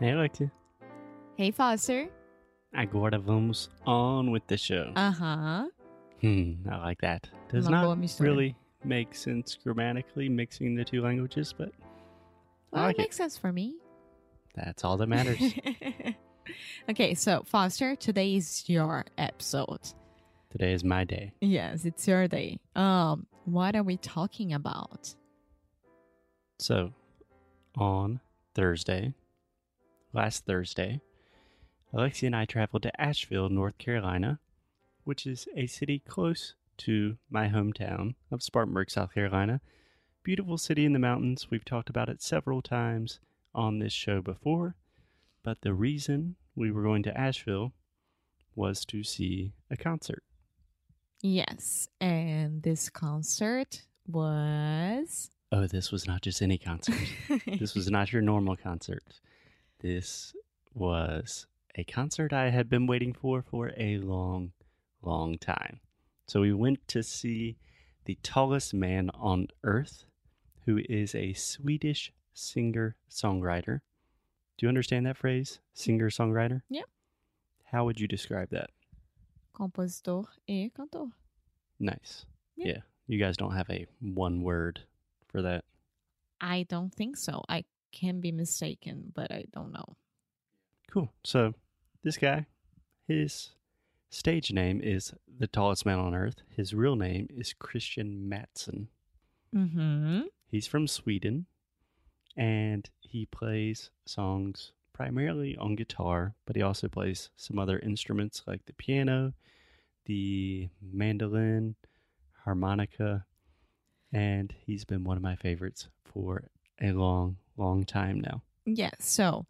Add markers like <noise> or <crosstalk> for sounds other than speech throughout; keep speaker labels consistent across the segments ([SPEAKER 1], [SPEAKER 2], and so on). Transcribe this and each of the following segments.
[SPEAKER 1] Hey, Alexia.
[SPEAKER 2] Hey, Foster.
[SPEAKER 1] Agora vamos on with the show.
[SPEAKER 2] Uh huh.
[SPEAKER 1] Hmm, I like that. Does
[SPEAKER 2] Uma
[SPEAKER 1] not really make sense grammatically mixing the two languages, but I
[SPEAKER 2] Well,
[SPEAKER 1] like
[SPEAKER 2] it
[SPEAKER 1] it.
[SPEAKER 2] makes sense for me.
[SPEAKER 1] that's all that matters. <laughs>
[SPEAKER 2] okay, so Foster, today is your episode.
[SPEAKER 1] Today is my day.
[SPEAKER 2] Yes, it's your day. Um, what are we talking about?
[SPEAKER 1] So, on Thursday, last Thursday, Alexia and I traveled to Asheville, North Carolina, which is a city close to my hometown of Spartanburg, South Carolina. Beautiful city in the mountains. We've talked about it several times on this show before, but the reason we were going to Asheville was to see a concert.
[SPEAKER 2] Yes, and this concert was.
[SPEAKER 1] Oh, this was not just any concert. <laughs> this was not your normal concert. This was a concert I had been waiting for for a long, long time. So we went to see the tallest man on earth, who is a Swedish singer songwriter. Do you understand that phrase? Singer songwriter?
[SPEAKER 2] Yeah.
[SPEAKER 1] How would you describe that?
[SPEAKER 2] compositor e er cantor.
[SPEAKER 1] Nice.
[SPEAKER 2] Yeah.
[SPEAKER 1] yeah. You guys don't have a one word for that.
[SPEAKER 2] I don't think so. I can be mistaken, but I don't know.
[SPEAKER 1] Cool. So, this guy, his stage name is the tallest man on earth. His real name is Kristian Matsson.
[SPEAKER 2] Mm-hmm.
[SPEAKER 1] He's from Sweden and he plays songs primarily on guitar, but he also plays some other instruments like the piano, the mandolin, harmonica, and he's been one of my favorites for a long, long time now.
[SPEAKER 2] Yeah, so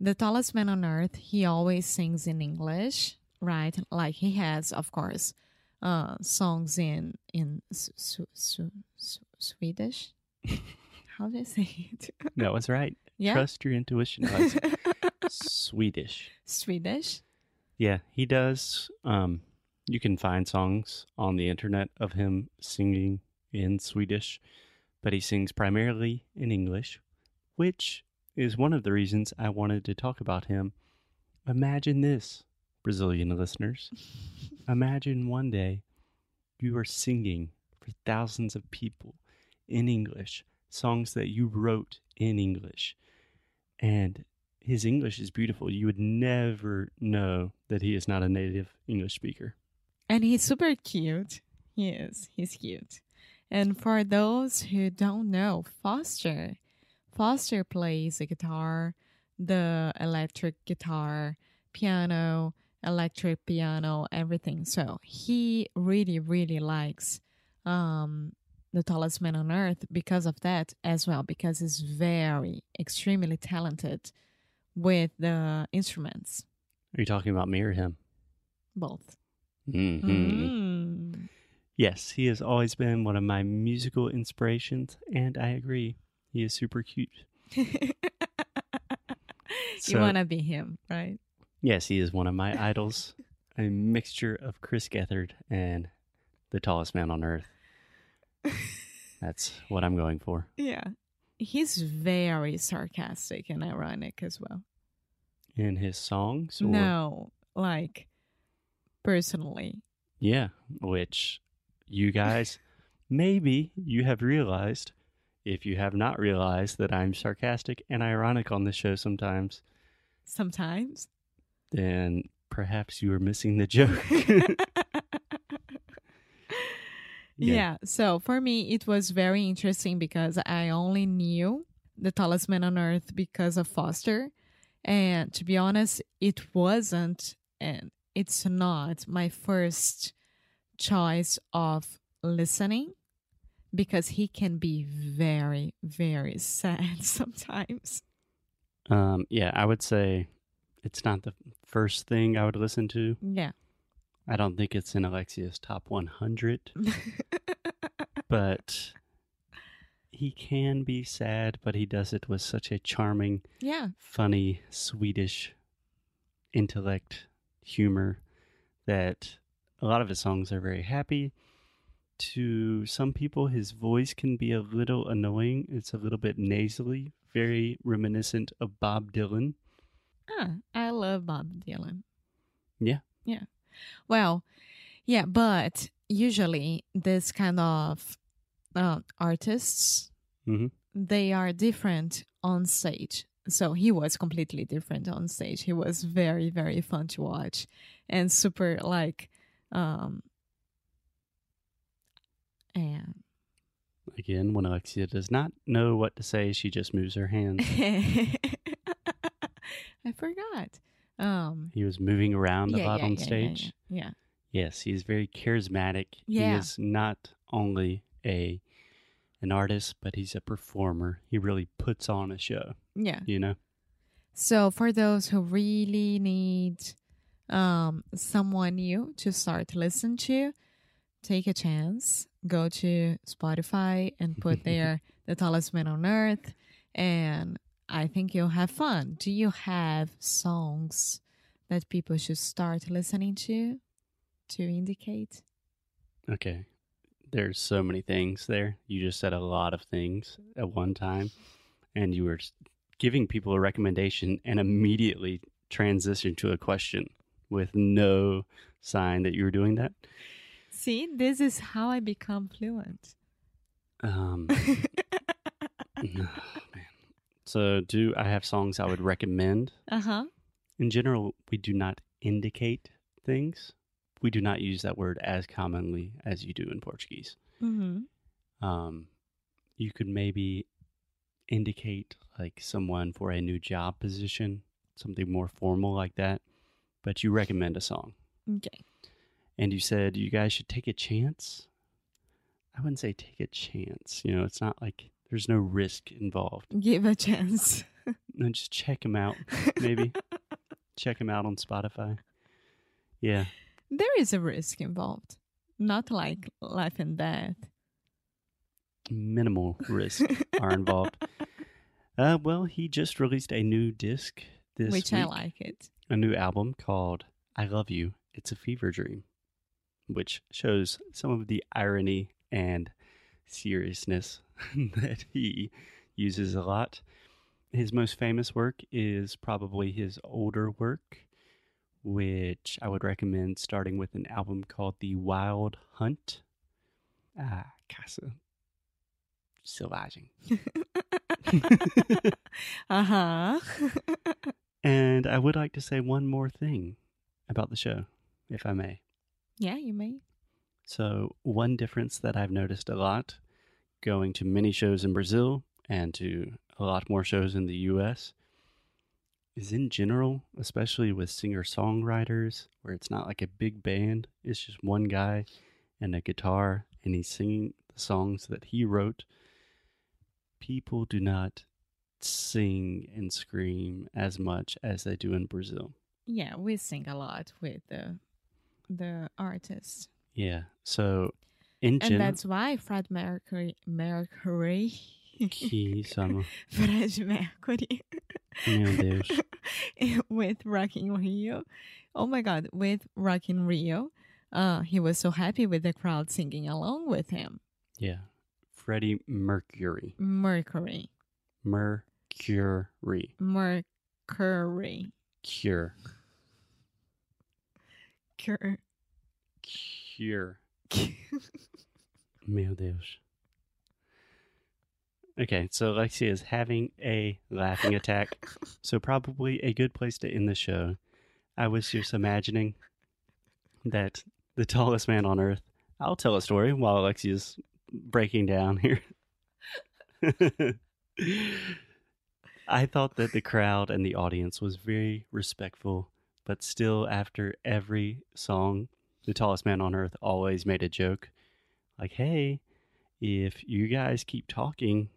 [SPEAKER 2] the tallest man on earth, he always sings in English, right? Like he has, of course, uh, songs in in su- su- su- Swedish. <laughs> How do I say it? <laughs>
[SPEAKER 1] No, it's right.
[SPEAKER 2] Yeah,
[SPEAKER 1] Trust your intuition. <laughs> Swedish.
[SPEAKER 2] Swedish.
[SPEAKER 1] Yeah, he does. Um, you can find songs on the internet of him singing in Swedish, but he sings primarily in English, which is one of the reasons I wanted to talk about him. Imagine this, Brazilian listeners. <laughs> Imagine one day you are singing for thousands of people in English, songs that you wrote in English, and his English is beautiful. You would never know that he is not a native English speaker.
[SPEAKER 2] And he's super cute. He is. He's cute. And for those who don't know, Foster, Foster plays the guitar, the electric guitar, piano, electric piano, everything. So he really, really likes um, the tallest man on earth because of that as well, because he's very, extremely talented with the instruments,
[SPEAKER 1] Are you talking about me or him?
[SPEAKER 2] both.
[SPEAKER 1] Mm-hmm.
[SPEAKER 2] Mm.
[SPEAKER 1] Yes, he has always been one of my musical inspirations, and I agree. He is super cute. <laughs>
[SPEAKER 2] you want to be him, right?
[SPEAKER 1] Yes, he is one of my idols, a mixture of Chris Gethard and the tallest man on earth. <laughs> That's what I'm going for.
[SPEAKER 2] Yeah. He's very sarcastic and ironic as well.
[SPEAKER 1] In his songs? Or,
[SPEAKER 2] No, like personally.
[SPEAKER 1] Yeah, which you guys, maybe you have realized. If you have not realized that I'm sarcastic and ironic on this show sometimes,
[SPEAKER 2] Sometimes.
[SPEAKER 1] then perhaps you are missing the joke. <laughs>
[SPEAKER 2] yeah. So for me, it was very interesting because I only knew the tallest man on earth because of Foster. And to be honest, it wasn't, and it's not my first choice of listening because he can be very, very <laughs> sad sometimes.
[SPEAKER 1] um, yeah, I would say it's not the first thing I would listen to.
[SPEAKER 2] Yeah.
[SPEAKER 1] I don't think it's in Alexia's top 100, <laughs> but he can be sad, but he does it with such a charming,
[SPEAKER 2] yeah.
[SPEAKER 1] funny Swedish intellect, humor that a lot of his songs are very happy. To some people, his voice can be a little annoying. It's a little bit nasally very reminiscent of Bob Dylan.
[SPEAKER 2] Ah, I love Bob Dylan.
[SPEAKER 1] Yeah.
[SPEAKER 2] Yeah. Well, yeah, but usually this kind of uh, artists,
[SPEAKER 1] Mhm.
[SPEAKER 2] they are different on stage. So he was completely different on stage. He was very, very fun to watch and super like, um, and
[SPEAKER 1] Again, when Alexia does not know what to say, she just moves her hands. <laughs>
[SPEAKER 2] I forgot. Um,
[SPEAKER 1] He was moving around a
[SPEAKER 2] yeah,
[SPEAKER 1] lot
[SPEAKER 2] yeah,
[SPEAKER 1] on
[SPEAKER 2] yeah,
[SPEAKER 1] stage.
[SPEAKER 2] Yeah, yeah.
[SPEAKER 1] Yes, he's very charismatic.
[SPEAKER 2] Yeah.
[SPEAKER 1] He is not only a an artist, but he's a performer. He really puts on a show,
[SPEAKER 2] yeah.
[SPEAKER 1] you know?
[SPEAKER 2] So for those who really need um, someone new to start to listen to, take a chance. Go to Spotify and put <laughs> there the tallest man on earth, and I think you'll have fun. Do you have songs that people should start listening to to indicate?
[SPEAKER 1] Okay. There's so many things there. You just said a lot of things at one time, and you were giving people a recommendation and immediately transitioned to a question with no sign that you were doing that.
[SPEAKER 2] See, this is how I become fluent.
[SPEAKER 1] Um, <laughs> oh, man. So, do I have songs I would recommend?
[SPEAKER 2] uh huh.
[SPEAKER 1] In general, we do not indicate things. We do not use that word as commonly as you do in Portuguese.
[SPEAKER 2] Mm-hmm.
[SPEAKER 1] Um, you could maybe indicate like someone for a new job position, something more formal like that. But you recommend a song,
[SPEAKER 2] Okay.
[SPEAKER 1] And you said you guys should take a chance. I wouldn't say take a chance. You know, it's not like there's no risk involved.
[SPEAKER 2] Give a chance. <laughs>
[SPEAKER 1] No, just check them out. Maybe <laughs> check them out on Spotify. Yeah.
[SPEAKER 2] there is a risk involved, not like life and death.
[SPEAKER 1] minimal risk <laughs> are involved. Uh, well, he just released a new disc this
[SPEAKER 2] which
[SPEAKER 1] week,
[SPEAKER 2] I like it.
[SPEAKER 1] a new album called "I Love You." It's a fever dream, which shows some of the irony and seriousness <laughs> that he uses a lot. His most famous work is probably his older work, which I would recommend starting with an album called The Wild Hunt. Ah, Casa. Selvagem. <laughs>
[SPEAKER 2] uh huh. <laughs>
[SPEAKER 1] And I would like to say one more thing about the show, if I may.
[SPEAKER 2] Yeah, you may.
[SPEAKER 1] So, one difference that I've noticed a lot going to many shows in Brazil and to a lot more shows in the US is in general, especially with singer songwriters, where it's not like a big band, it's just one guy and a guitar, and he's singing the songs that he wrote. People do not sing and scream as much as they do in Brazil.
[SPEAKER 2] Yeah, we sing a lot with the the artist.
[SPEAKER 1] Yeah. So, in
[SPEAKER 2] and that's why Fred Mercury, Mercury,
[SPEAKER 1] que summer. <laughs>
[SPEAKER 2] Fred Mercury,
[SPEAKER 1] Meu Deus. <laughs>
[SPEAKER 2] with Rock in Rio. Oh my God, with Rock in Rio, uh, he was so happy with the crowd singing along with him.
[SPEAKER 1] Yeah. Freddie Mercury.
[SPEAKER 2] Mercury,
[SPEAKER 1] Mercury.
[SPEAKER 2] Mercury,
[SPEAKER 1] Cure.
[SPEAKER 2] Cur-
[SPEAKER 1] Cure. <laughs> Meu Deus. Okay, so Lexi is having a laughing attack. So probably a good place to end the show. I was just imagining that the tallest man on earth. I'll tell a story while Alexi is breaking down here. <laughs> I thought that the crowd and the audience was very respectful, but still, after every song, the tallest man on earth always made a joke like, hey, if you guys keep talking,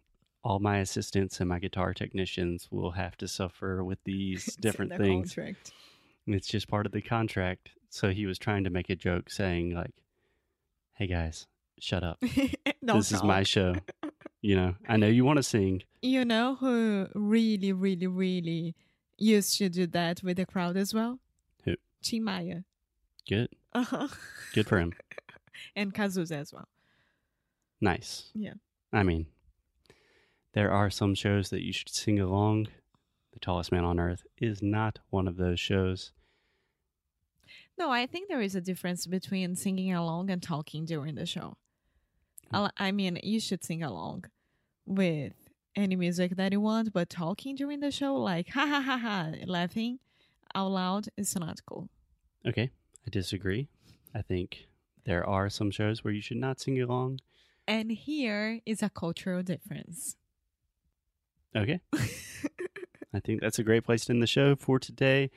[SPEAKER 1] all my assistants and my guitar technicians will have to suffer with these <laughs> different things.
[SPEAKER 2] contract.
[SPEAKER 1] It's just part of the contract. So he was trying to make a joke saying, like, hey guys, shut up. <laughs> This is my show. <laughs> You know, I know you want to sing.
[SPEAKER 2] You know who really, really, really used to do that with the crowd as well?
[SPEAKER 1] Who?
[SPEAKER 2] Tim Maia.
[SPEAKER 1] Good.
[SPEAKER 2] Uh-huh.
[SPEAKER 1] Good for him. <laughs>
[SPEAKER 2] and Cazuza as well.
[SPEAKER 1] Nice.
[SPEAKER 2] Yeah.
[SPEAKER 1] I mean, There are some shows that you should sing along. The Tallest Man on Earth is not one of those shows.
[SPEAKER 2] No, I think there is a difference between singing along and talking during the show. I I mean, you should sing along with any music that you want, but talking during the show, like ha ha ha ha, laughing out loud, is not cool.
[SPEAKER 1] Okay, I disagree. I think there are some shows where you should not sing along.
[SPEAKER 2] And here is a cultural difference.
[SPEAKER 1] Okay. <laughs> I think that's a great place to end the show for today.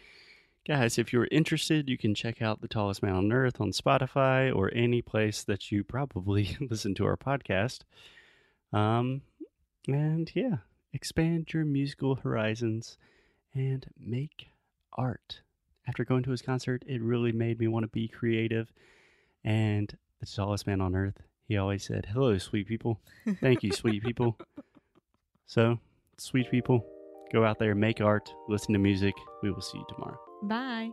[SPEAKER 1] Guys, if you're interested, you can check out The Tallest Man on Earth on Spotify or any place that you probably <laughs> listen to our podcast. Um, and yeah, expand your musical horizons and make art. After going to his concert, it really made me want to be creative. And the tallest man on earth, he always said, Hello, sweet people. Thank you, sweet people. So, sweet people, go out there, make art, listen to music. We will see you tomorrow.
[SPEAKER 2] Bye.